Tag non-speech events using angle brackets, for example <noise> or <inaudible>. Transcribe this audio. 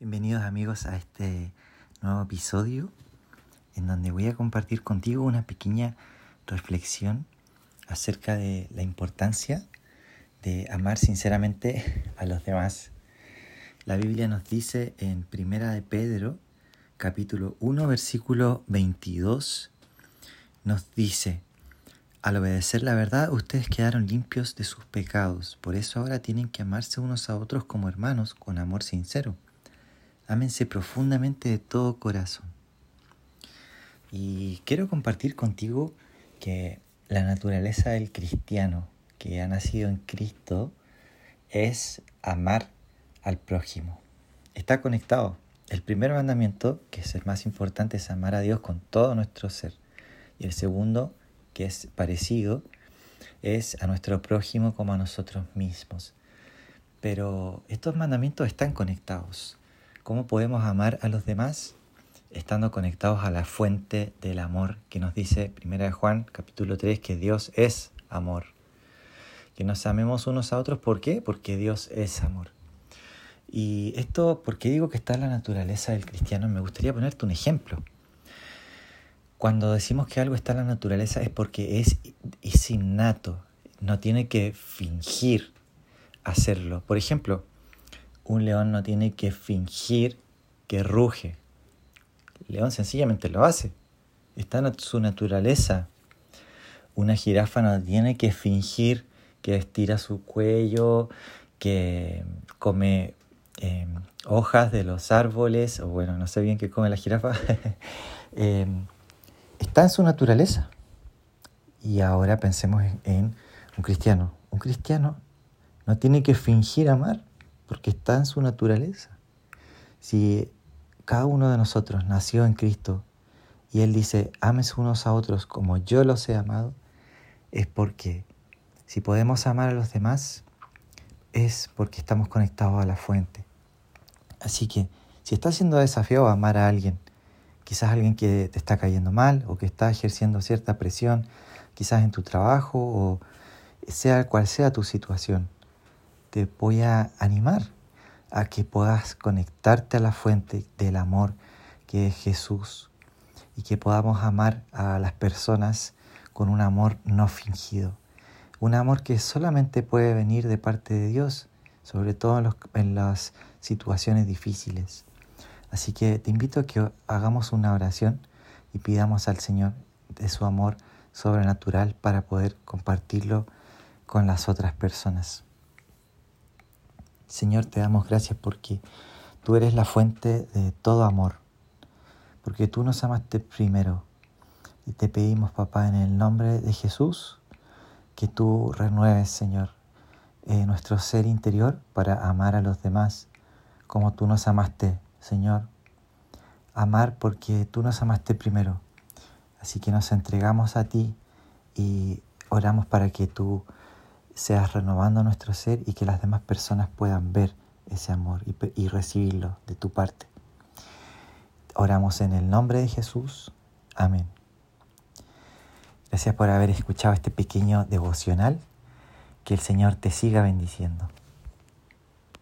Bienvenidos amigos a este nuevo episodio en donde voy a compartir contigo una pequeña reflexión acerca de la importancia de amar sinceramente a los demás. La Biblia nos dice en Primera de Pedro, capítulo 1, versículo 22, nos dice, al obedecer la verdad, ustedes quedaron limpios de sus pecados, por eso ahora tienen que amarse unos a otros como hermanos con amor sincero. Ámense profundamente de todo corazón. Y quiero compartir contigo que la naturaleza del cristiano que ha nacido en Cristo es amar al prójimo. Está conectado. El primer mandamiento, que es el más importante, es amar a Dios con todo nuestro ser. Y el segundo, que es parecido, es a nuestro prójimo como a nosotros mismos. Pero estos mandamientos están conectados. ¿Cómo podemos amar a los demás? Estando conectados a la fuente del amor que nos dice 1 Juan capítulo 3 que Dios es amor. Que nos amemos unos a otros, ¿por qué? Porque Dios es amor. Y esto, ¿por qué digo que está en la naturaleza del cristiano? Me gustaría ponerte un ejemplo. Cuando decimos que algo está en la naturaleza es porque es, es innato, no tiene que fingir hacerlo. Por ejemplo, un león no tiene que fingir que ruge. El león sencillamente lo hace. Está en su naturaleza. Una jirafa no tiene que fingir que estira su cuello, que come em, hojas de los árboles, o bueno, no sé bien qué come la jirafa. <laughs> Em, está en su naturaleza. Y ahora pensemos en un cristiano. Un cristiano no tiene que fingir amar porque está en su naturaleza. Si cada uno de nosotros nació en Cristo y Él dice, ames unos a otros como yo los he amado, es porque si podemos amar a los demás, es porque estamos conectados a la fuente. Así que si estás siendo desafiado a amar a alguien, quizás alguien que te está cayendo mal o que está ejerciendo cierta presión, quizás en tu trabajo o sea cual sea tu situación, te voy a animar a que puedas conectarte a la fuente del amor que es Jesús y que podamos amar a las personas con un amor no fingido, un amor que solamente puede venir de parte de Dios, sobre todo en, las situaciones difíciles. Así que te invito a que hagamos una oración y pidamos al Señor de su amor sobrenatural para poder compartirlo con las otras personas. Señor, te damos gracias porque tú eres la fuente de todo amor, porque tú nos amaste primero. Y te pedimos, papá, en el nombre de Jesús, que tú renueves, Señor, eh, nuestro ser interior para amar a los demás como tú nos amaste, Señor. Amar porque tú nos amaste primero. Así que nos entregamos a ti y oramos para que tú seas renovando nuestro ser y que las demás personas puedan ver ese amor y, recibirlo de tu parte. Oramos en el nombre de Jesús. Amén. Gracias por haber escuchado este pequeño devocional. Que el Señor te siga bendiciendo.